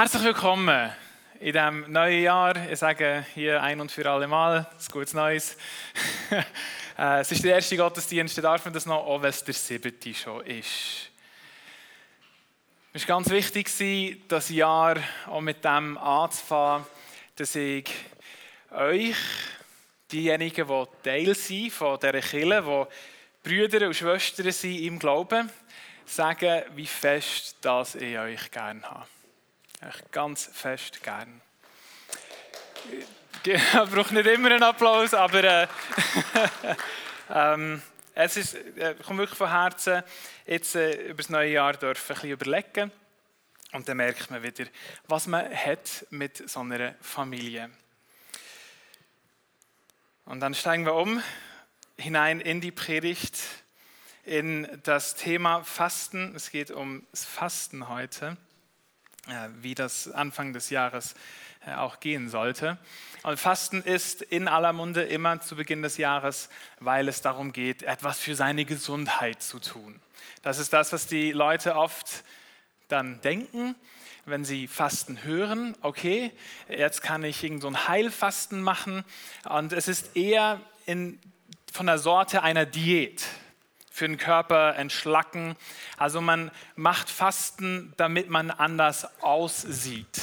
Herzlich willkommen in diesem neuen Jahr. Ich sage hier ein und für alle Mal, ein gutes Neues. Äh, es ist der erste Gottesdienst, da darf man das noch, auch wenn es der siebte schon ist. Es war ganz wichtig, das Jahr auch mit dem anzufangen, dass ich euch, diejenigen, die Teil sind von dieser Kirche, die Brüder und Schwestern sind im Glauben, sagen, wie fest dass ich euch gerne habe. Ich ganz fest gern. Ich brauche nicht immer einen Applaus, aber äh, ähm, es ist, äh, kommt wirklich von Herzen, jetzt äh, über das neue Jahr dürfen ein bisschen überlegen und dann merkt man wieder, was man hat mit so einer Familie. Und dann steigen wir um hinein in die Predigt, in das Thema Fasten. Es geht um das Fasten heute. Äh, wie das Anfang des Jahres äh, auch gehen sollte. Und Fasten ist in aller Munde immer zu Beginn des Jahres, weil es darum geht, etwas für seine Gesundheit zu tun. Das ist das, was die Leute oft dann denken, wenn sie Fasten hören. Okay, jetzt kann ich irgend so ein Heilfasten machen. Und es ist eher in, von der Sorte einer Diät für den Körper entschlacken. Also man macht Fasten, damit man anders aussieht.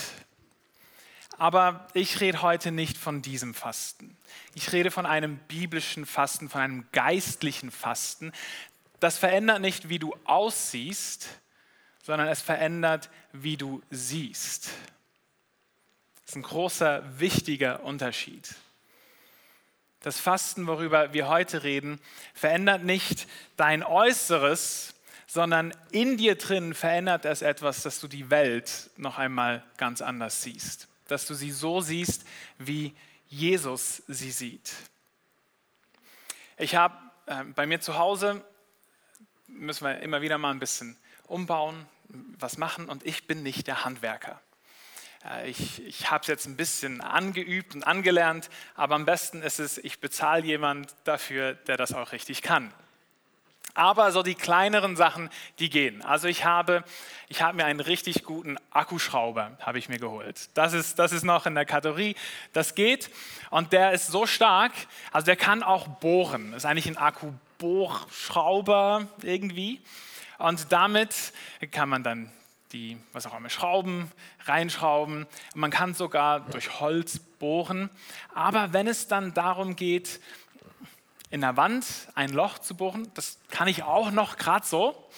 Aber ich rede heute nicht von diesem Fasten. Ich rede von einem biblischen Fasten, von einem geistlichen Fasten. Das verändert nicht, wie du aussiehst, sondern es verändert, wie du siehst. Das ist ein großer, wichtiger Unterschied. Das Fasten, worüber wir heute reden, verändert nicht dein Äußeres, sondern in dir drin verändert es etwas, dass du die Welt noch einmal ganz anders siehst. Dass du sie so siehst, wie Jesus sie sieht. Ich habe äh, bei mir zu Hause, müssen wir immer wieder mal ein bisschen umbauen, was machen und ich bin nicht der Handwerker. Ich, ich habe es jetzt ein bisschen angeübt und angelernt, aber am besten ist es, ich bezahle jemand dafür, der das auch richtig kann. Aber so die kleineren Sachen, die gehen. Also ich habe, ich habe mir einen richtig guten Akkuschrauber, habe ich mir geholt. Das ist, das ist noch in der Kategorie, das geht. Und der ist so stark, also der kann auch bohren. Das ist eigentlich ein Akkubohrschrauber irgendwie. Und damit kann man dann die, was auch immer, Schrauben reinschrauben. Man kann sogar durch Holz bohren. Aber wenn es dann darum geht, in der Wand ein Loch zu bohren, das kann ich auch noch gerade so,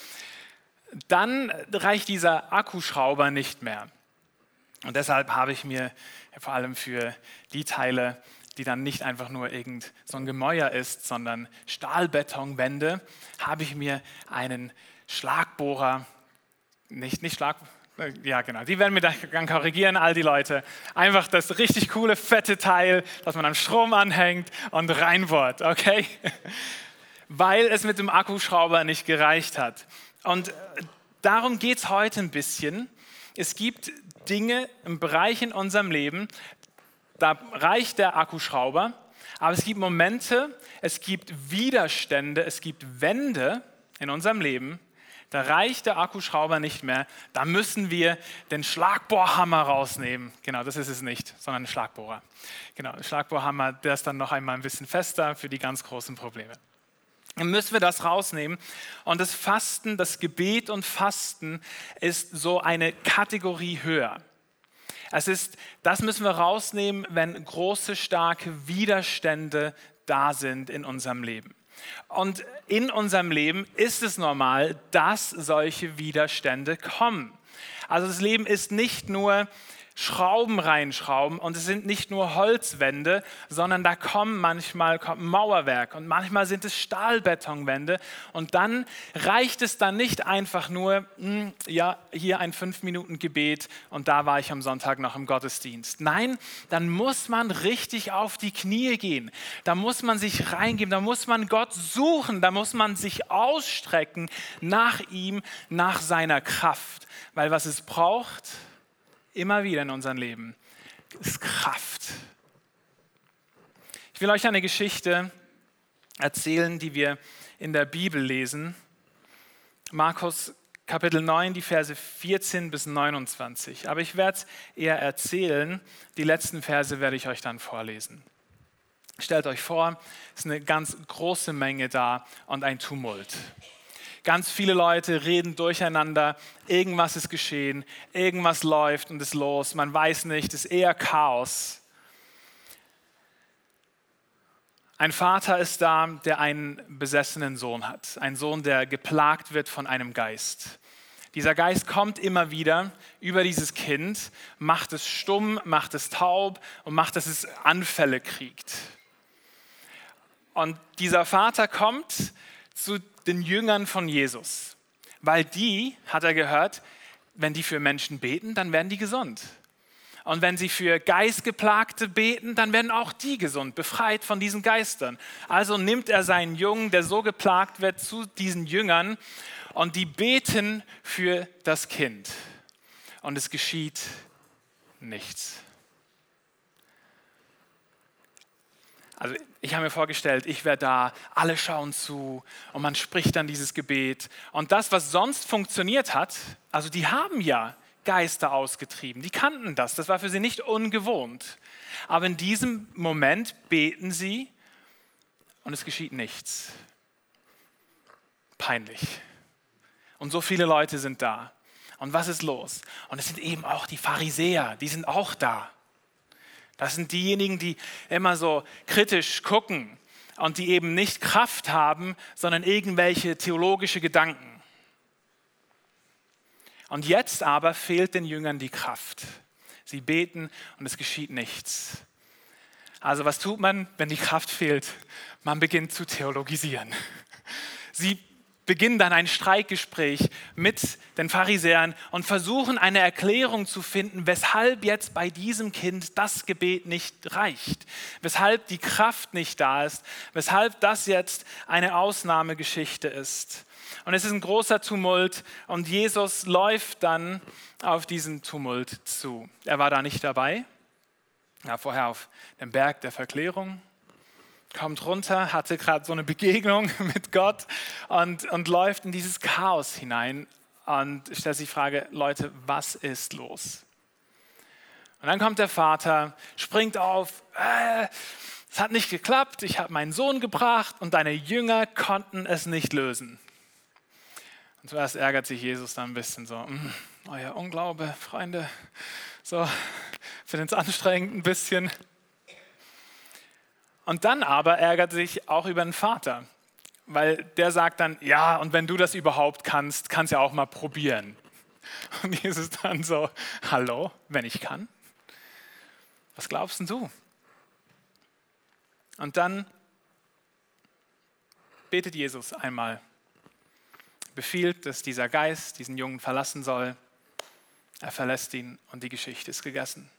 dann reicht dieser Akkuschrauber nicht mehr. Und deshalb habe ich mir vor allem für die Teile, die dann nicht einfach nur irgend so ein Gemäuer ist, sondern Stahlbetonwände, habe ich mir einen Schlagbohrer nicht, nicht Schlag, ja genau, die werden mir dann korrigieren, all die Leute. Einfach das richtig coole, fette Teil, das man am Strom anhängt und reinbohrt, okay? Weil es mit dem Akkuschrauber nicht gereicht hat. Und darum geht es heute ein bisschen. Es gibt Dinge im Bereich in unserem Leben, da reicht der Akkuschrauber, aber es gibt Momente, es gibt Widerstände, es gibt Wände in unserem Leben, da reicht der Akkuschrauber nicht mehr. Da müssen wir den Schlagbohrhammer rausnehmen. Genau, das ist es nicht, sondern ein Schlagbohrer. Genau, ein Schlagbohrhammer, der ist dann noch einmal ein bisschen fester für die ganz großen Probleme. Dann müssen wir das rausnehmen. Und das Fasten, das Gebet und Fasten ist so eine Kategorie höher. Es ist, das müssen wir rausnehmen, wenn große, starke Widerstände da sind in unserem Leben. Und in unserem Leben ist es normal, dass solche Widerstände kommen. Also das Leben ist nicht nur Schrauben reinschrauben und es sind nicht nur Holzwände, sondern da kommen manchmal kommt Mauerwerk und manchmal sind es Stahlbetonwände und dann reicht es dann nicht einfach nur, mh, hm, ja, hier ein fünf Minuten Gebet und da war ich am Sonntag noch im Gottesdienst. Nein, dann muss man richtig auf die Knie gehen, da muss man sich reingeben, da muss man Gott suchen, da muss man sich ausstrecken nach ihm, nach seiner Kraft, weil was es braucht, immer wieder in unserem Leben, ist Kraft. Ich will euch eine Geschichte erzählen, die wir in der Bibel lesen. Markus Kapitel 9, die Verse 14 bis 29. Aber ich werde es eher erzählen. Die letzten Verse werde ich euch dann vorlesen. Stellt euch vor, es ist eine ganz große Menge da und ein Tumult. Ganz viele Leute reden durcheinander, irgendwas ist geschehen, irgendwas läuft und ist los, man weiß nicht, es ist eher Chaos. Ein Vater ist da, der einen besessenen Sohn hat, ein Sohn, der geplagt wird von einem Geist. Dieser Geist kommt immer wieder über dieses Kind, macht es stumm, macht es taub und macht, dass es Anfälle kriegt. Und dieser Vater kommt zu den Jüngern von Jesus, weil die, hat er gehört, wenn die für Menschen beten, dann werden die gesund. Und wenn sie für Geistgeplagte beten, dann werden auch die gesund, befreit von diesen Geistern. Also nimmt er seinen Jungen, der so geplagt wird, zu diesen Jüngern und die beten für das Kind. Und es geschieht nichts. Also ich habe mir vorgestellt, ich wäre da, alle schauen zu und man spricht dann dieses Gebet. Und das, was sonst funktioniert hat, also die haben ja Geister ausgetrieben, die kannten das, das war für sie nicht ungewohnt. Aber in diesem Moment beten sie und es geschieht nichts. Peinlich. Und so viele Leute sind da. Und was ist los? Und es sind eben auch die Pharisäer, die sind auch da. Das sind diejenigen, die immer so kritisch gucken und die eben nicht Kraft haben, sondern irgendwelche theologische Gedanken. Und jetzt aber fehlt den Jüngern die Kraft. Sie beten und es geschieht nichts. Also was tut man, wenn die Kraft fehlt? Man beginnt zu theologisieren. Sie beginnen dann ein Streikgespräch mit den Pharisäern und versuchen eine Erklärung zu finden, weshalb jetzt bei diesem Kind das Gebet nicht reicht, weshalb die Kraft nicht da ist, weshalb das jetzt eine Ausnahmegeschichte ist. Und es ist ein großer Tumult und Jesus läuft dann auf diesen Tumult zu. Er war da nicht dabei, er vorher auf dem Berg der Verklärung kommt runter, hatte gerade so eine Begegnung mit Gott und, und läuft in dieses Chaos hinein und stellt sich die Frage, Leute, was ist los? Und dann kommt der Vater, springt auf, äh, es hat nicht geklappt, ich habe meinen Sohn gebracht und deine Jünger konnten es nicht lösen. Und zuerst ärgert sich Jesus dann ein bisschen so, mm, euer Unglaube, Freunde, so, finde es anstrengend ein bisschen. Und dann aber ärgert sich auch über den Vater, weil der sagt dann, ja, und wenn du das überhaupt kannst, kannst du ja auch mal probieren. Und Jesus dann so, hallo, wenn ich kann? Was glaubst denn du? Und dann betet Jesus einmal, befiehlt, dass dieser Geist diesen Jungen verlassen soll. Er verlässt ihn und die Geschichte ist gegessen.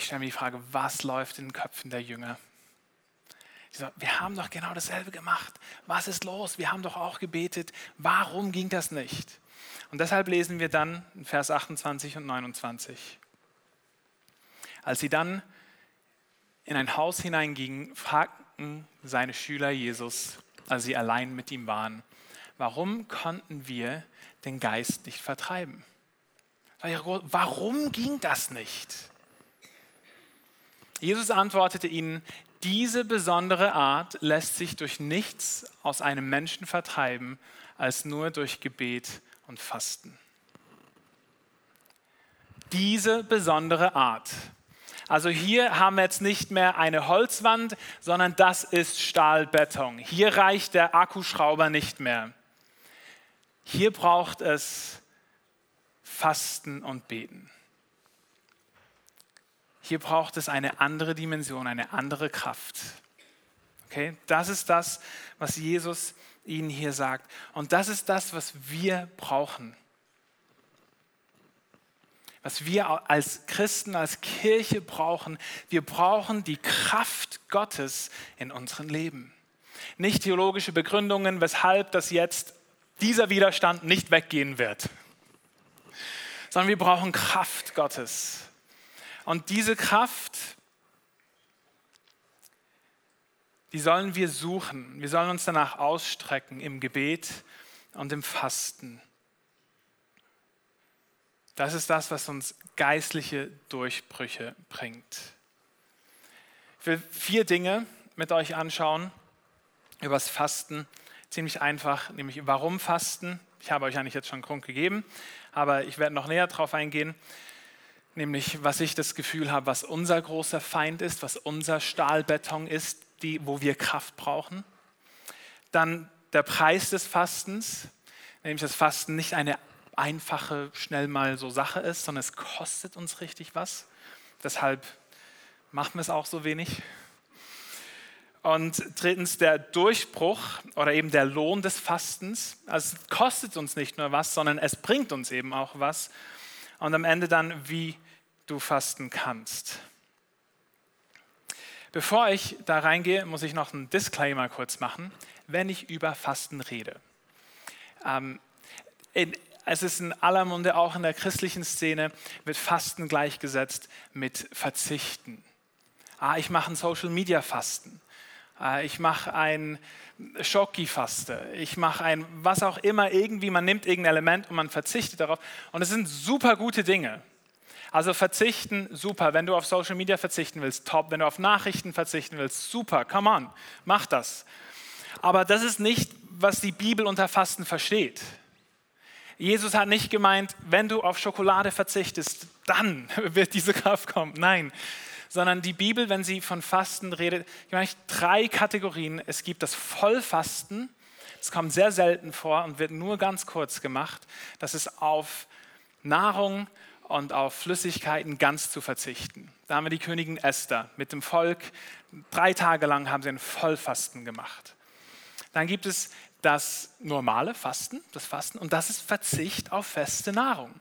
Ich stelle mir die Frage, was läuft in den Köpfen der Jünger? So, wir haben doch genau dasselbe gemacht. Was ist los? Wir haben doch auch gebetet. Warum ging das nicht? Und deshalb lesen wir dann in Vers 28 und 29. Als sie dann in ein Haus hineingingen, fragten seine Schüler Jesus, als sie allein mit ihm waren, warum konnten wir den Geist nicht vertreiben? Warum ging das nicht? Jesus antwortete ihnen, diese besondere Art lässt sich durch nichts aus einem Menschen vertreiben, als nur durch Gebet und Fasten. Diese besondere Art. Also hier haben wir jetzt nicht mehr eine Holzwand, sondern das ist Stahlbeton. Hier reicht der Akkuschrauber nicht mehr. Hier braucht es Fasten und Beten. Hier braucht es eine andere Dimension, eine andere Kraft. Okay? Das ist das, was Jesus ihnen hier sagt. Und das ist das, was wir brauchen. Was wir als Christen, als Kirche brauchen. Wir brauchen die Kraft Gottes in unserem Leben. Nicht theologische Begründungen, weshalb das jetzt dieser Widerstand nicht weggehen wird, sondern wir brauchen Kraft Gottes. Und diese Kraft, die sollen wir suchen. Wir sollen uns danach ausstrecken im Gebet und im Fasten. Das ist das, was uns geistliche Durchbrüche bringt. Ich will vier Dinge mit euch anschauen übers Fasten. Ziemlich einfach, nämlich warum Fasten. Ich habe euch eigentlich jetzt schon einen Grund gegeben, aber ich werde noch näher darauf eingehen. Nämlich, was ich das Gefühl habe, was unser großer Feind ist, was unser Stahlbeton ist, die, wo wir Kraft brauchen. Dann der Preis des Fastens, nämlich das Fasten nicht eine einfache, schnell mal so Sache ist, sondern es kostet uns richtig was. Deshalb machen wir es auch so wenig. Und drittens der Durchbruch oder eben der Lohn des Fastens. Also es kostet uns nicht nur was, sondern es bringt uns eben auch was. Und am Ende dann, wie du fasten kannst. Bevor ich da reingehe, muss ich noch einen Disclaimer kurz machen, wenn ich über Fasten rede. Ähm, in, es ist in aller Munde, auch in der christlichen Szene, wird Fasten gleichgesetzt mit Verzichten. Ah, ich mache ein Social-Media-Fasten. Ah, ich mache ein Schocki-Faste. Ich mache ein was auch immer, irgendwie, man nimmt irgendein Element und man verzichtet darauf. Und es sind super gute Dinge. Also verzichten, super. Wenn du auf Social Media verzichten willst, top. Wenn du auf Nachrichten verzichten willst, super. Come on, mach das. Aber das ist nicht, was die Bibel unter Fasten versteht. Jesus hat nicht gemeint, wenn du auf Schokolade verzichtest, dann wird diese Kraft kommen. Nein, sondern die Bibel, wenn sie von Fasten redet, ich meine drei Kategorien. Es gibt das Vollfasten, es kommt sehr selten vor und wird nur ganz kurz gemacht. Das ist auf Nahrung und auf Flüssigkeiten ganz zu verzichten. Da haben wir die Königin Esther mit dem Volk. Drei Tage lang haben sie ein Vollfasten gemacht. Dann gibt es das normale Fasten, das Fasten, und das ist Verzicht auf feste Nahrung.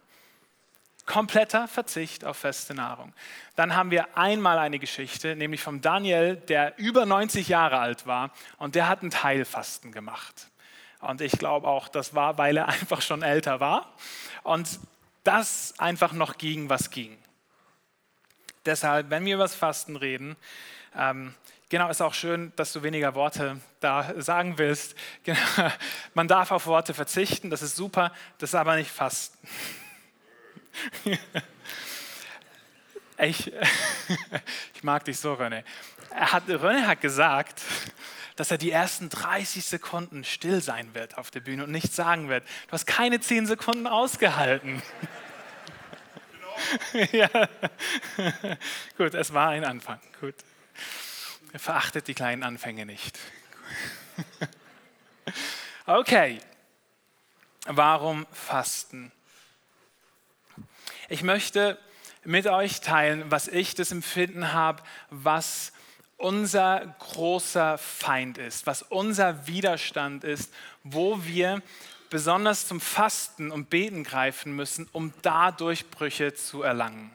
Kompletter Verzicht auf feste Nahrung. Dann haben wir einmal eine Geschichte, nämlich vom Daniel, der über 90 Jahre alt war und der hat ein Teilfasten gemacht. Und ich glaube auch, das war, weil er einfach schon älter war. Und das einfach noch ging, was ging. Deshalb, wenn wir über das Fasten reden, ähm, genau, ist auch schön, dass du weniger Worte da sagen willst. Genau, man darf auf Worte verzichten, das ist super, das ist aber nicht Fasten. ich, ich mag dich so, René. Er hat, René hat gesagt, dass er die ersten 30 Sekunden still sein wird auf der Bühne und nichts sagen wird. Du hast keine 10 Sekunden ausgehalten. Genau. ja. Gut, es war ein Anfang. Gut. Er verachtet die kleinen Anfänge nicht. okay. Warum fasten? Ich möchte mit euch teilen, was ich das Empfinden habe, was unser großer Feind ist, was unser Widerstand ist, wo wir besonders zum Fasten und Beten greifen müssen, um da Durchbrüche zu erlangen.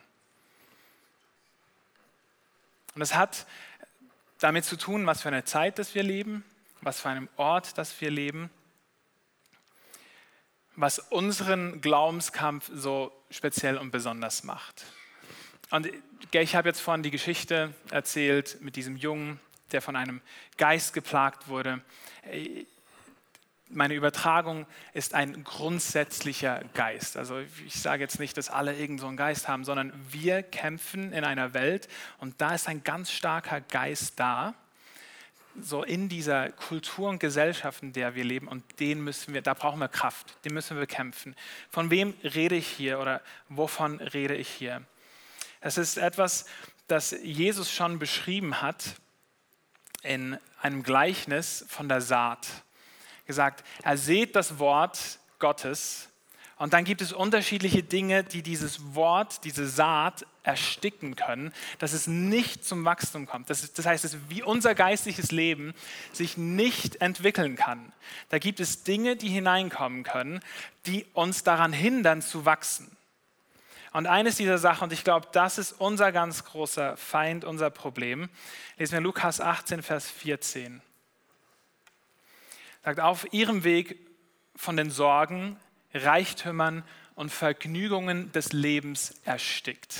Und es hat damit zu tun, was für eine Zeit das wir leben, was für einen Ort das wir leben, was unseren Glaubenskampf so speziell und besonders macht. Und ich habe jetzt vorhin die Geschichte erzählt mit diesem Jungen, der von einem Geist geplagt wurde. Meine Übertragung ist ein grundsätzlicher Geist. Also ich sage jetzt nicht, dass alle irgend so einen Geist haben, sondern wir kämpfen in einer Welt und da ist ein ganz starker Geist da, so in dieser Kultur und Gesellschaft, in der wir leben, und den müssen wir, da brauchen wir Kraft, den müssen wir kämpfen. Von wem rede ich hier oder wovon rede ich hier? Es ist etwas, das Jesus schon beschrieben hat in einem Gleichnis von der Saat. Gesagt, er seht das Wort Gottes und dann gibt es unterschiedliche Dinge, die dieses Wort, diese Saat ersticken können, dass es nicht zum Wachstum kommt. Das, das heißt, dass wie unser geistliches Leben sich nicht entwickeln kann. Da gibt es Dinge, die hineinkommen können, die uns daran hindern zu wachsen. Und eines dieser Sachen, und ich glaube, das ist unser ganz großer Feind, unser Problem, lesen wir Lukas 18, Vers 14. Sagt, auf ihrem Weg von den Sorgen, Reichtümern und Vergnügungen des Lebens erstickt.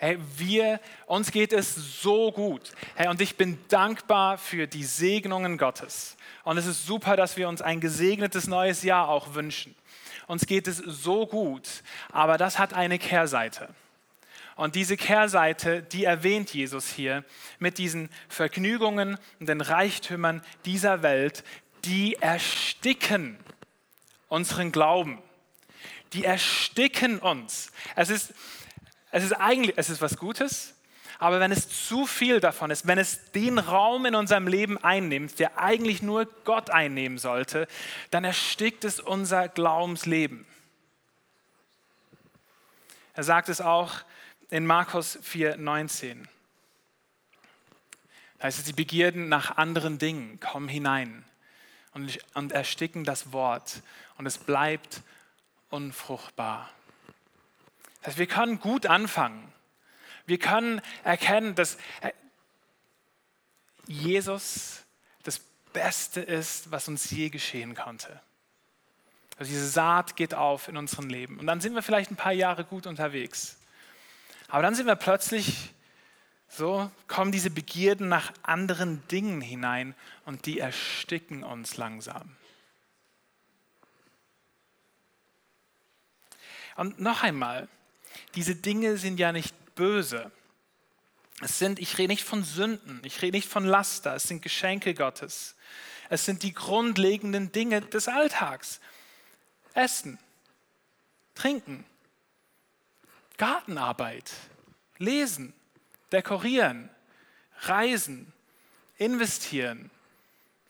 Hey, wir, uns geht es so gut. Hey, und ich bin dankbar für die Segnungen Gottes. Und es ist super, dass wir uns ein gesegnetes neues Jahr auch wünschen. Uns geht es so gut, aber das hat eine Kehrseite. Und diese Kehrseite, die erwähnt Jesus hier mit diesen Vergnügungen und den Reichtümern dieser Welt, die ersticken unseren Glauben. Die ersticken uns. Es ist, es ist eigentlich, es ist was Gutes, aber wenn es zu viel davon ist, wenn es den Raum in unserem Leben einnimmt, der eigentlich nur Gott einnehmen sollte, dann erstickt es unser Glaubensleben. Er sagt es auch in Markus 4,19. Da heißt es, die Begierden nach anderen Dingen kommen hinein und, und ersticken das Wort und es bleibt unfruchtbar. Das heißt, wir können gut anfangen. Wir können erkennen, dass äh, Jesus das Beste ist, was uns je geschehen konnte. Also diese Saat geht auf in unserem Leben. Und dann sind wir vielleicht ein paar Jahre gut unterwegs. Aber dann sind wir plötzlich so, kommen diese Begierden nach anderen Dingen hinein und die ersticken uns langsam. Und noch einmal, diese Dinge sind ja nicht böse. Es sind, ich rede nicht von Sünden, ich rede nicht von Laster, es sind Geschenke Gottes. Es sind die grundlegenden Dinge des Alltags. Essen, trinken, Gartenarbeit, lesen, dekorieren, reisen, investieren,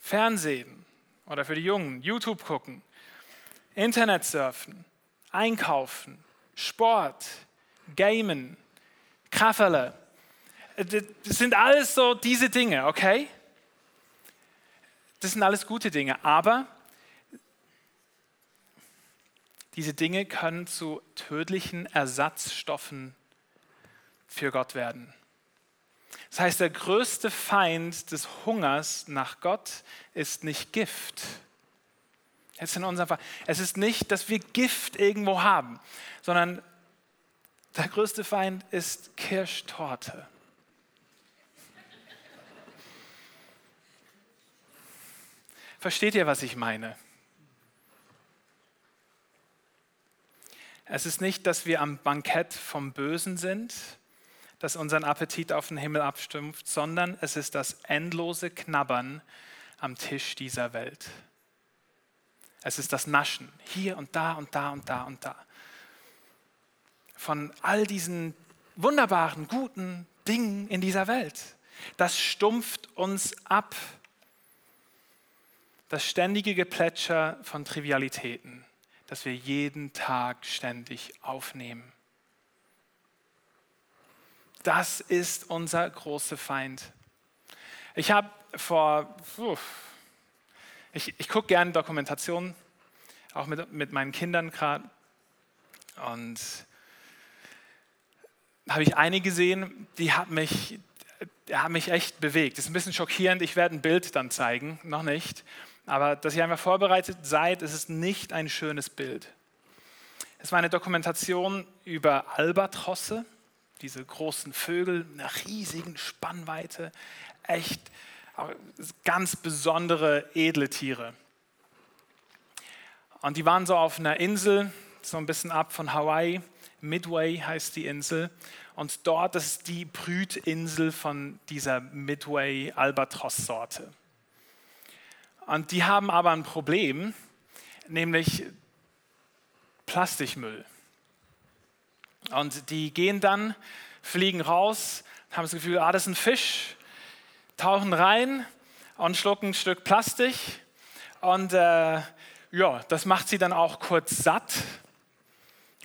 Fernsehen oder für die Jungen YouTube gucken, Internet surfen, einkaufen, Sport, Gamen, Krafferle. Das sind alles so diese Dinge, okay? Das sind alles gute Dinge, aber diese Dinge können zu tödlichen Ersatzstoffen für Gott werden. Das heißt, der größte Feind des Hungers nach Gott ist nicht Gift. Jetzt in unserem Fall. Es ist nicht, dass wir Gift irgendwo haben, sondern der größte Feind ist Kirschtorte. Versteht ihr, was ich meine? Es ist nicht, dass wir am Bankett vom Bösen sind, das unseren Appetit auf den Himmel abstumpft, sondern es ist das endlose Knabbern am Tisch dieser Welt. Es ist das Naschen, hier und da und da und da und da. Von all diesen wunderbaren, guten Dingen in dieser Welt. Das stumpft uns ab. Das ständige Geplätscher von Trivialitäten das wir jeden Tag ständig aufnehmen. Das ist unser großer Feind. Ich habe vor, ich, ich gucke gerne Dokumentationen, auch mit, mit meinen Kindern gerade. Und habe ich eine gesehen, die hat mich, die hat mich echt bewegt. Das ist ein bisschen schockierend. Ich werde ein Bild dann zeigen, noch nicht. Aber dass ihr einmal vorbereitet seid, ist es nicht ein schönes Bild. Es war eine Dokumentation über Albatrosse, diese großen Vögel mit einer riesigen Spannweite, echt ganz besondere, edle Tiere. Und die waren so auf einer Insel, so ein bisschen ab von Hawaii. Midway heißt die Insel. Und dort ist die Brütinsel von dieser Midway-Albatros-Sorte. Und die haben aber ein Problem, nämlich Plastikmüll. Und die gehen dann, fliegen raus, haben das Gefühl, ah, das ist ein Fisch, tauchen rein und schlucken ein Stück Plastik. Und äh, ja, das macht sie dann auch kurz satt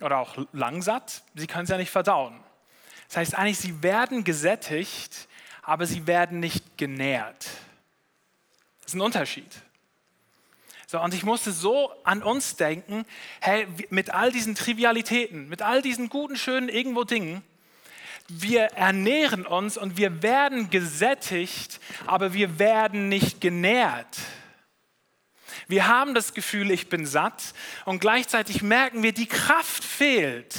oder auch lang satt. Sie können es ja nicht verdauen. Das heißt eigentlich, sie werden gesättigt, aber sie werden nicht genährt. Das ist ein Unterschied. So, und ich musste so an uns denken, hey, mit all diesen Trivialitäten, mit all diesen guten, schönen irgendwo Dingen, wir ernähren uns und wir werden gesättigt, aber wir werden nicht genährt. Wir haben das Gefühl, ich bin satt und gleichzeitig merken wir, die Kraft fehlt.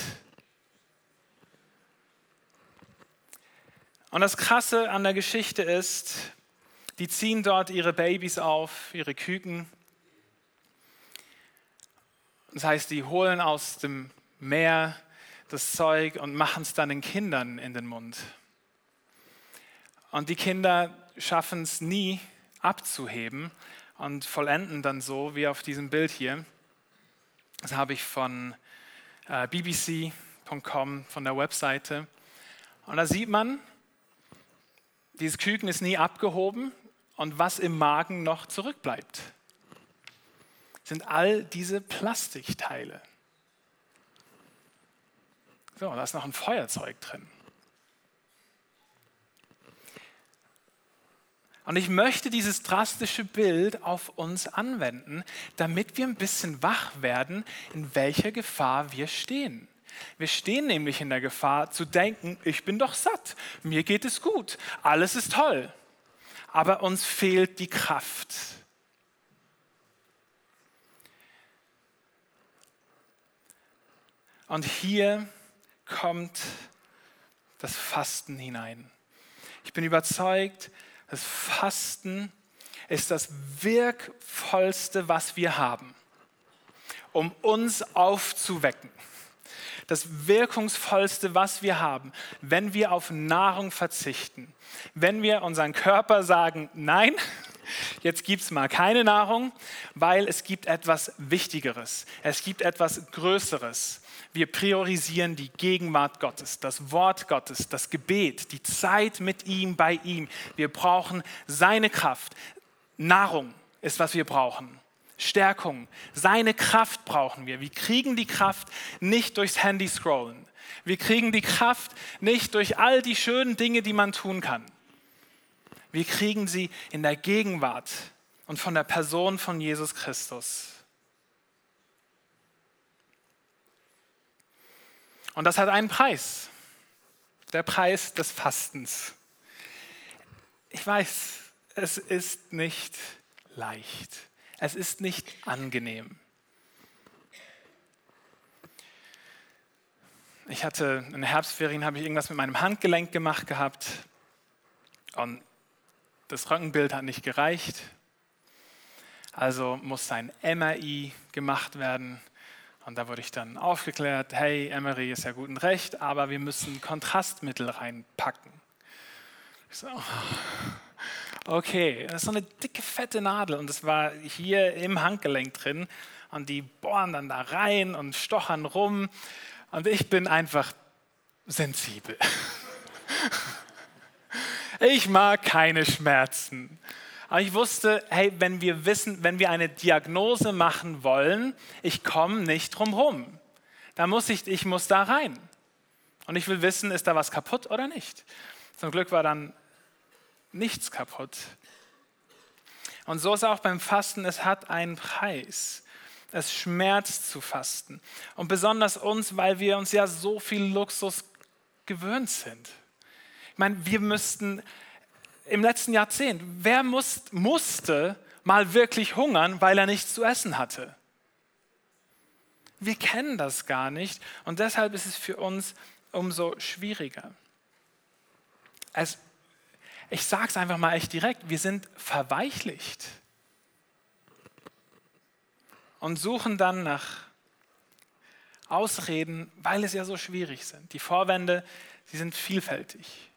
Und das Krasse an der Geschichte ist, die ziehen dort ihre Babys auf, ihre Küken. Das heißt, die holen aus dem Meer das Zeug und machen es dann den Kindern in den Mund. Und die Kinder schaffen es nie abzuheben und vollenden dann so wie auf diesem Bild hier. Das habe ich von äh, bbc.com, von der Webseite. Und da sieht man, dieses Küken ist nie abgehoben und was im Magen noch zurückbleibt, sind all diese Plastikteile. So, da ist noch ein Feuerzeug drin. Und ich möchte dieses drastische Bild auf uns anwenden, damit wir ein bisschen wach werden, in welcher Gefahr wir stehen. Wir stehen nämlich in der Gefahr zu denken, ich bin doch satt, mir geht es gut, alles ist toll. Aber uns fehlt die Kraft. Und hier kommt das Fasten hinein. Ich bin überzeugt, das Fasten ist das wirkvollste, was wir haben, um uns aufzuwecken. Das wirkungsvollste, was wir haben, wenn wir auf Nahrung verzichten. Wenn wir unseren Körper sagen, nein, jetzt gibt es mal keine Nahrung, weil es gibt etwas Wichtigeres. Es gibt etwas Größeres. Wir priorisieren die Gegenwart Gottes, das Wort Gottes, das Gebet, die Zeit mit ihm, bei ihm. Wir brauchen seine Kraft. Nahrung ist, was wir brauchen. Stärkung, seine Kraft brauchen wir. Wir kriegen die Kraft nicht durchs Handy scrollen. Wir kriegen die Kraft nicht durch all die schönen Dinge, die man tun kann. Wir kriegen sie in der Gegenwart und von der Person von Jesus Christus. Und das hat einen Preis. Der Preis des Fastens. Ich weiß, es ist nicht leicht. Es ist nicht angenehm. Ich hatte in den Herbstferien habe ich irgendwas mit meinem Handgelenk gemacht gehabt und das Röntgenbild hat nicht gereicht. Also musste ein MRI gemacht werden und da wurde ich dann aufgeklärt, hey, Emery ist ja gut und recht, aber wir müssen Kontrastmittel reinpacken. Ich so, okay, das ist so eine dicke, fette Nadel und das war hier im Handgelenk drin und die bohren dann da rein und stochern rum und ich bin einfach sensibel. Ich mag keine Schmerzen. Aber ich wusste, hey, wenn wir wissen, wenn wir eine Diagnose machen wollen, ich komme nicht drum rum. Da muss ich, ich muss da rein. Und ich will wissen, ist da was kaputt oder nicht. Zum Glück war dann nichts kaputt. Und so ist auch beim Fasten, es hat einen Preis. Es schmerzt zu fasten. Und besonders uns, weil wir uns ja so viel Luxus gewöhnt sind. Ich meine, wir müssten im letzten Jahrzehnt, wer muss, musste mal wirklich hungern, weil er nichts zu essen hatte? Wir kennen das gar nicht und deshalb ist es für uns umso schwieriger. Es, ich sage es einfach mal echt direkt, wir sind verweichlicht und suchen dann nach Ausreden, weil es ja so schwierig sind. Die Vorwände, sie sind vielfältig.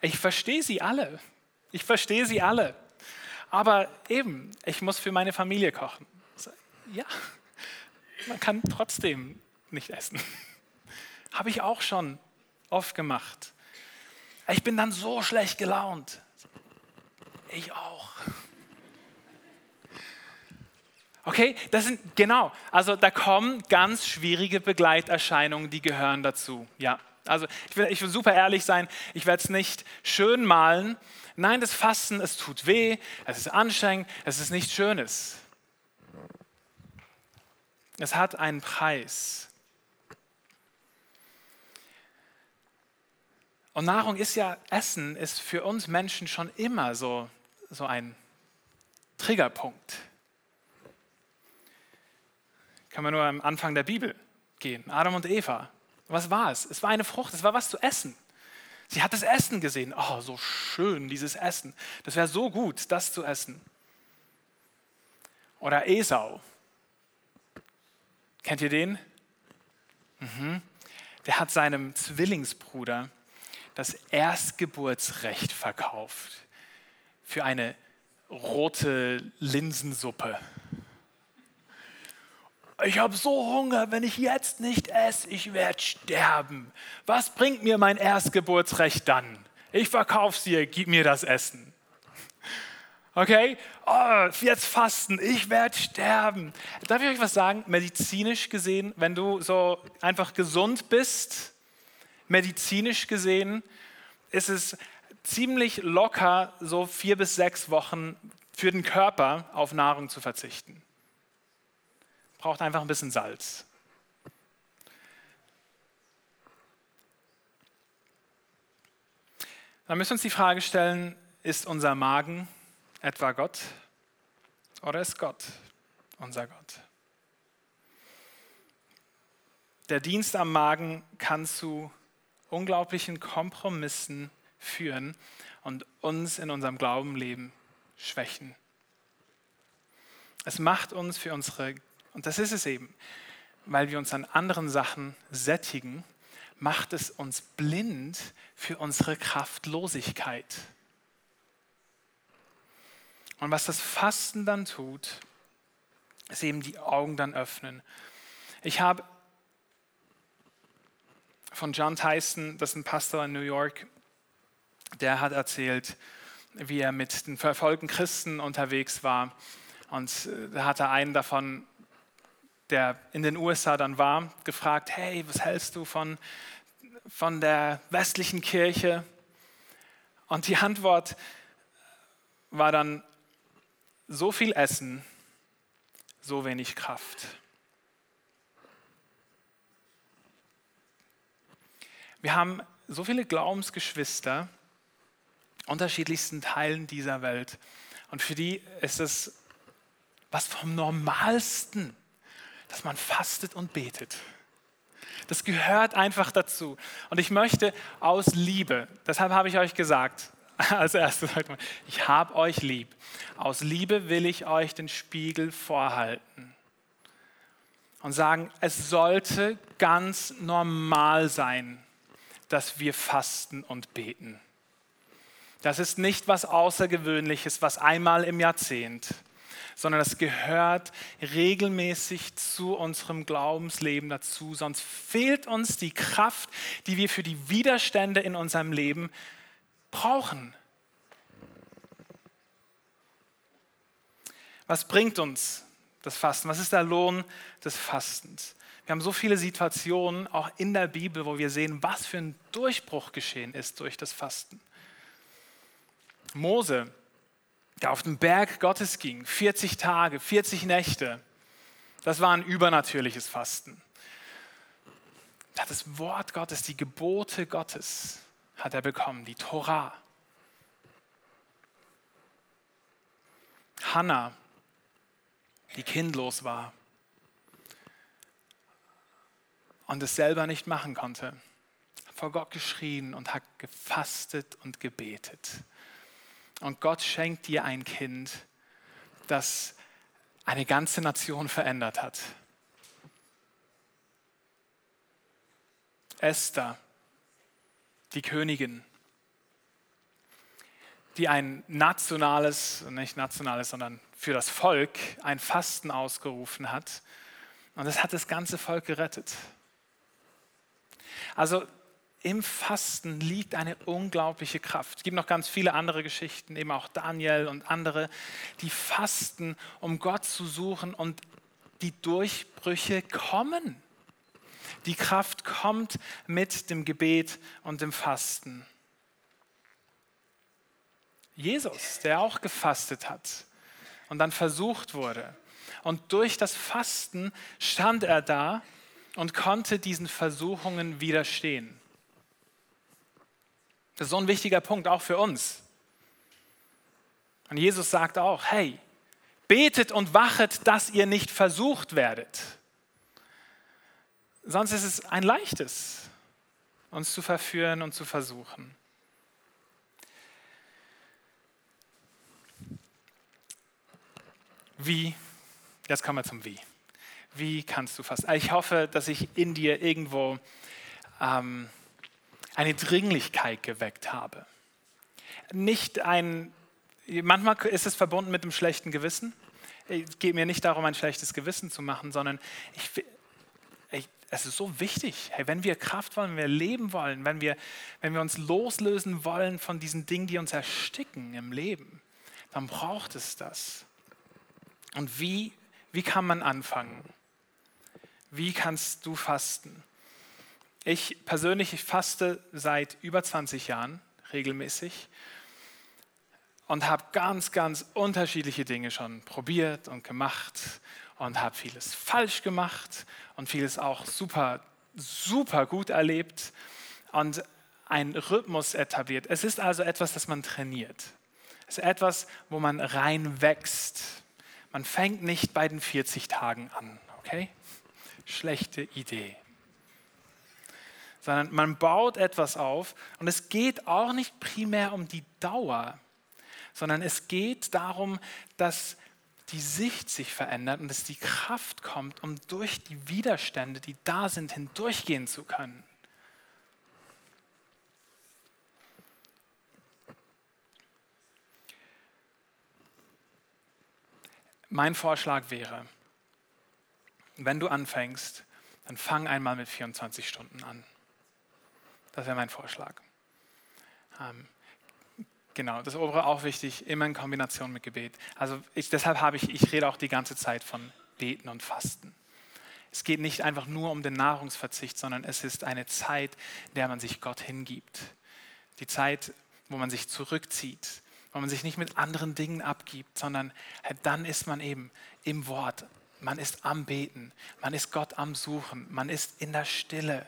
Ich verstehe sie alle. Ich verstehe sie alle. Aber eben, ich muss für meine Familie kochen. Ja, man kann trotzdem nicht essen. Habe ich auch schon oft gemacht. Ich bin dann so schlecht gelaunt. Ich auch. Okay, das sind genau, also da kommen ganz schwierige Begleiterscheinungen, die gehören dazu. Ja, also ich will, ich will super ehrlich sein, ich werde es nicht schön malen. Nein, das Fasten, es tut weh, es ist anstrengend, es ist nichts Schönes. Es hat einen Preis. Und Nahrung ist ja, Essen ist für uns Menschen schon immer so, so ein Triggerpunkt. Kann man nur am Anfang der Bibel gehen. Adam und Eva Was war es? Es war eine Frucht, es war was zu essen. Sie hat das Essen gesehen. Oh, so schön, dieses Essen. Das wäre so gut, das zu essen. Oder Esau. Kennt ihr den? Mhm. Der hat seinem Zwillingsbruder das Erstgeburtsrecht verkauft für eine rote Linsensuppe. Ich habe so Hunger, wenn ich jetzt nicht esse, ich werde sterben. Was bringt mir mein Erstgeburtsrecht dann? Ich verkaufe es dir, gib mir das Essen. Okay, oh, jetzt fasten, ich werde sterben. Darf ich euch was sagen? Medizinisch gesehen, wenn du so einfach gesund bist, medizinisch gesehen, ist es ziemlich locker, so vier bis sechs Wochen für den Körper auf Nahrung zu verzichten. Braucht einfach ein bisschen Salz. Dann müssen wir uns die Frage stellen, ist unser Magen etwa Gott oder ist Gott unser Gott? Der Dienst am Magen kann zu unglaublichen Kompromissen führen und uns in unserem Glaubenleben schwächen. Es macht uns für unsere, und das ist es eben, weil wir uns an anderen Sachen sättigen, macht es uns blind für unsere Kraftlosigkeit. Und was das Fasten dann tut, ist eben die Augen dann öffnen. Ich habe von John Tyson, das ist ein Pastor in New York, der hat erzählt, wie er mit den verfolgten Christen unterwegs war. Und äh, da hat er einen davon, der in den USA dann war, gefragt, hey, was hältst du von, von der westlichen Kirche? Und die Antwort war dann, so viel Essen, so wenig Kraft. Wir haben so viele Glaubensgeschwister, unterschiedlichsten Teilen dieser Welt. Und für die ist es was vom Normalsten, dass man fastet und betet. Das gehört einfach dazu. Und ich möchte aus Liebe, deshalb habe ich euch gesagt, als erstes ich habe euch lieb. Aus Liebe will ich euch den Spiegel vorhalten und sagen, es sollte ganz normal sein, dass wir fasten und beten. Das ist nicht was Außergewöhnliches, was einmal im Jahrzehnt, sondern das gehört regelmäßig zu unserem Glaubensleben dazu. Sonst fehlt uns die Kraft, die wir für die Widerstände in unserem Leben brauchen. Was bringt uns das Fasten? Was ist der Lohn des Fastens? Wir haben so viele Situationen, auch in der Bibel, wo wir sehen, was für ein Durchbruch geschehen ist durch das Fasten. Mose, der auf den Berg Gottes ging, 40 Tage, 40 Nächte, das war ein übernatürliches Fasten. Das Wort Gottes, die Gebote Gottes hat er bekommen, die Torah. Hannah, die kindlos war und es selber nicht machen konnte, vor Gott geschrien und hat gefastet und gebetet. Und Gott schenkt dir ein Kind, das eine ganze Nation verändert hat. Esther, die Königin, die ein nationales, nicht nationales, sondern für das Volk ein Fasten ausgerufen hat. Und das hat das ganze Volk gerettet. Also im Fasten liegt eine unglaubliche Kraft. Es gibt noch ganz viele andere Geschichten, eben auch Daniel und andere, die fasten, um Gott zu suchen und die Durchbrüche kommen. Die Kraft kommt mit dem Gebet und dem Fasten. Jesus, der auch gefastet hat und dann versucht wurde. Und durch das Fasten stand er da und konnte diesen Versuchungen widerstehen. Das ist so ein wichtiger Punkt, auch für uns. Und Jesus sagt auch, hey, betet und wachet, dass ihr nicht versucht werdet. sonst ist es ein leichtes, uns zu verführen und zu versuchen. Wie? Jetzt kommen wir zum Wie. Wie kannst du fasten? Ich hoffe, dass ich in dir irgendwo ähm, eine Dringlichkeit geweckt habe. Nicht ein, manchmal ist es verbunden mit einem schlechten Gewissen. Es geht mir nicht darum, ein schlechtes Gewissen zu machen, sondern ich, ich, es ist so wichtig, hey, wenn wir Kraft wollen, wenn wir leben wollen, wenn wir, wenn wir uns loslösen wollen von diesen Dingen, die uns ersticken im Leben, dann braucht es das. Und wie, wie kann man anfangen? Wie kannst du fasten? Ich persönlich ich faste seit über 20 Jahren regelmäßig und habe ganz, ganz unterschiedliche Dinge schon probiert und gemacht und habe vieles falsch gemacht und vieles auch super, super gut erlebt und einen Rhythmus etabliert. Es ist also etwas, das man trainiert. Es ist etwas, wo man reinwächst. Man fängt nicht bei den 40 Tagen an, okay? Schlechte Idee. Sondern man baut etwas auf und es geht auch nicht primär um die Dauer, sondern es geht darum, dass die Sicht sich verändert und dass die Kraft kommt, um durch die Widerstände, die da sind, hindurchgehen zu können. Mein Vorschlag wäre, wenn du anfängst, dann fang einmal mit 24 Stunden an. Das wäre mein Vorschlag. Ähm, genau, das obere auch wichtig, immer in Kombination mit Gebet. Also ich, deshalb habe ich, ich rede auch die ganze Zeit von Beten und Fasten. Es geht nicht einfach nur um den Nahrungsverzicht, sondern es ist eine Zeit, in der man sich Gott hingibt. Die Zeit, wo man sich zurückzieht, wo man sich nicht mit anderen Dingen abgibt, sondern dann ist man eben im Wort, man ist am Beten, man ist Gott am Suchen, man ist in der Stille.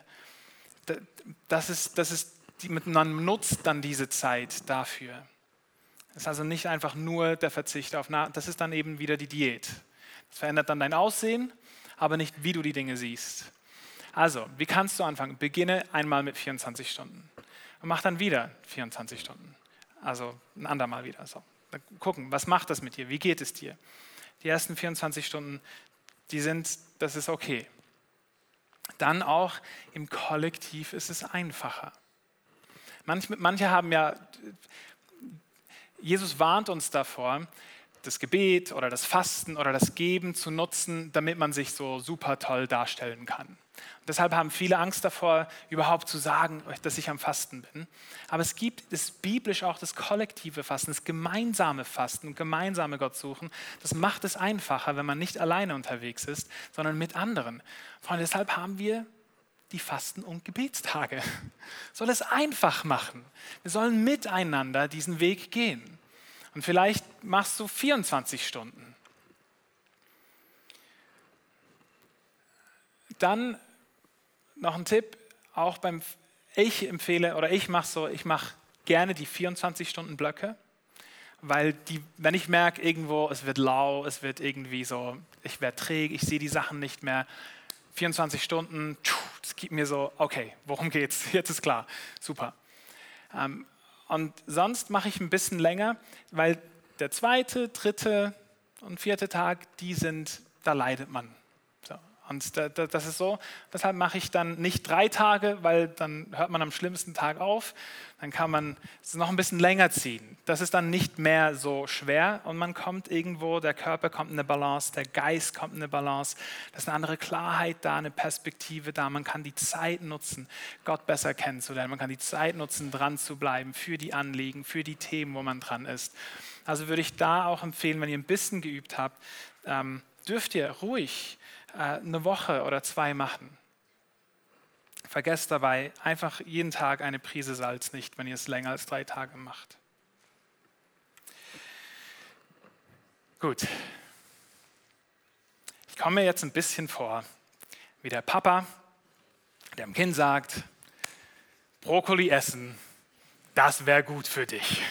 Das ist, das ist, man nutzt dann diese Zeit dafür. Es ist also nicht einfach nur der Verzicht auf Nahrung, das ist dann eben wieder die Diät. Das verändert dann dein Aussehen, aber nicht, wie du die Dinge siehst. Also, wie kannst du anfangen? Beginne einmal mit 24 Stunden und mach dann wieder 24 Stunden. Also ein andermal wieder. So. Gucken, was macht das mit dir? Wie geht es dir? Die ersten 24 Stunden, die sind, das ist okay. Dann auch im Kollektiv ist es einfacher. Manche, manche haben ja, Jesus warnt uns davor, das Gebet oder das Fasten oder das Geben zu nutzen, damit man sich so super toll darstellen kann. Und deshalb haben viele Angst davor, überhaupt zu sagen, dass ich am Fasten bin. Aber es gibt es biblisch auch das kollektive Fasten, das gemeinsame Fasten und gemeinsame Gott suchen. Das macht es einfacher, wenn man nicht alleine unterwegs ist, sondern mit anderen. Freunde, deshalb haben wir die Fasten- und Gebetstage. Soll es einfach machen. Wir sollen miteinander diesen Weg gehen. Und vielleicht machst du 24 Stunden. Dann noch ein Tipp, auch beim, ich empfehle oder ich mache so, ich mache gerne die 24 Stunden Blöcke, weil die, wenn ich merke irgendwo, es wird lau, es wird irgendwie so, ich werde träge, ich sehe die Sachen nicht mehr, 24 Stunden, das gibt mir so, okay, worum geht's? Jetzt ist klar, super. Ähm, und sonst mache ich ein bisschen länger, weil der zweite, dritte und vierte Tag, die sind, da leidet man. Und das ist so, deshalb mache ich dann nicht drei Tage, weil dann hört man am schlimmsten Tag auf. Dann kann man es noch ein bisschen länger ziehen. Das ist dann nicht mehr so schwer und man kommt irgendwo, der Körper kommt in eine Balance, der Geist kommt in eine Balance. Das ist eine andere Klarheit da, eine Perspektive da. Man kann die Zeit nutzen, Gott besser kennenzulernen. Man kann die Zeit nutzen, dran zu bleiben für die Anliegen, für die Themen, wo man dran ist. Also würde ich da auch empfehlen, wenn ihr ein bisschen geübt habt, ähm, dürft ihr ruhig eine Woche oder zwei machen. Vergesst dabei einfach jeden Tag eine Prise Salz nicht, wenn ihr es länger als drei Tage macht. Gut. Ich komme mir jetzt ein bisschen vor wie der Papa, der dem Kind sagt, Brokkoli essen, das wäre gut für dich.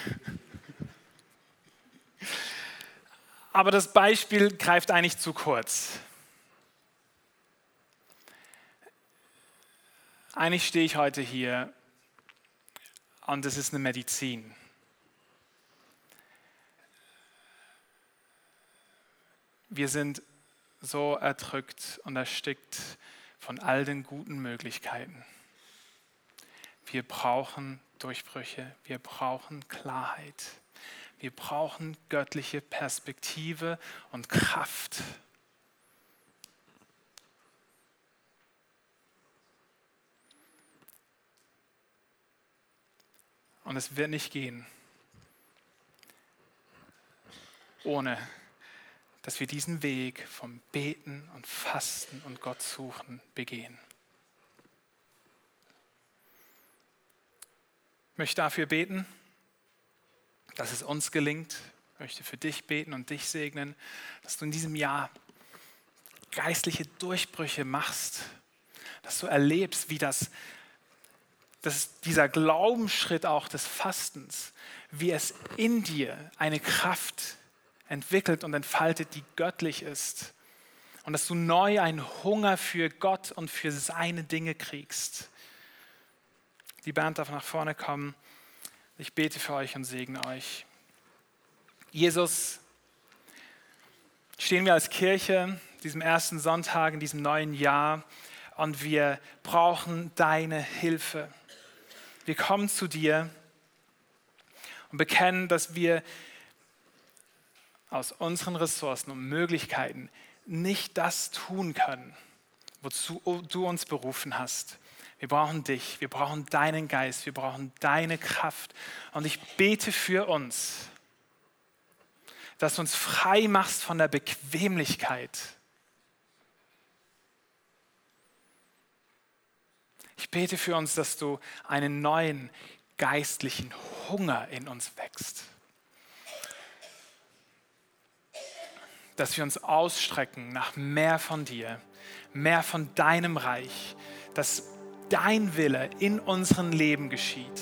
Aber das Beispiel greift eigentlich zu kurz. Eigentlich stehe ich heute hier und es ist eine Medizin. Wir sind so erdrückt und erstickt von all den guten Möglichkeiten. Wir brauchen Durchbrüche, wir brauchen Klarheit, wir brauchen göttliche Perspektive und Kraft. Und es wird nicht gehen, ohne dass wir diesen Weg vom Beten und Fasten und Gott suchen begehen. Ich möchte dafür beten, dass es uns gelingt. Ich möchte für dich beten und dich segnen, dass du in diesem Jahr geistliche Durchbrüche machst, dass du erlebst, wie das, dass dieser Glaubensschritt auch des Fastens, wie es in dir eine Kraft entwickelt und entfaltet, die göttlich ist. Und dass du neu einen Hunger für Gott und für seine Dinge kriegst. Die Band darf nach vorne kommen. Ich bete für euch und segne euch. Jesus, stehen wir als Kirche diesem ersten Sonntag in diesem neuen Jahr und wir brauchen deine Hilfe. Wir kommen zu dir und bekennen, dass wir aus unseren Ressourcen und Möglichkeiten nicht das tun können, wozu du uns berufen hast. Wir brauchen dich, wir brauchen deinen Geist, wir brauchen deine Kraft. Und ich bete für uns, dass du uns frei machst von der Bequemlichkeit. Ich bete für uns, dass du einen neuen geistlichen Hunger in uns wächst. dass wir uns ausstrecken nach mehr von dir, mehr von deinem Reich, dass dein Wille in unserem Leben geschieht.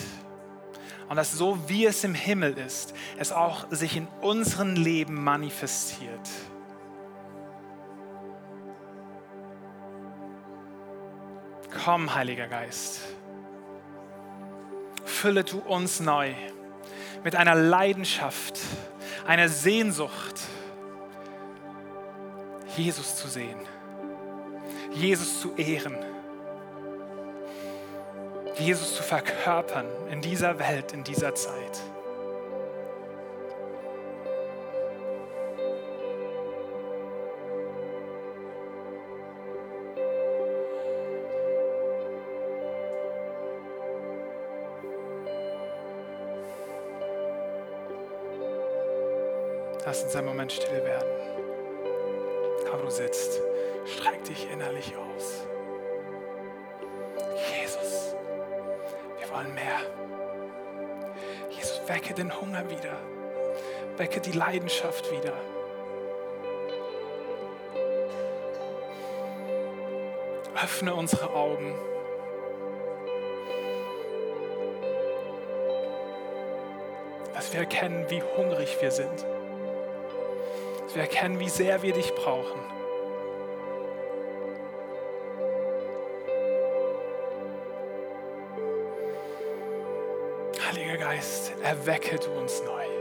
Und dass so wie es im Himmel ist, es auch sich in unserem Leben manifestiert. Komm, Heiliger Geist, fülle du uns neu mit einer Leidenschaft, einer Sehnsucht, Jesus zu sehen, Jesus zu ehren, Jesus zu verkörpern in dieser Welt, in dieser Zeit. Lass uns einen Moment still werden wo du sitzt, streck dich innerlich aus. Jesus, wir wollen mehr. Jesus, wecke den Hunger wieder. Wecke die Leidenschaft wieder. Öffne unsere Augen. Dass wir erkennen, wie hungrig wir sind wir erkennen, wie sehr wir dich brauchen. Heiliger Geist, erwecke du uns neu.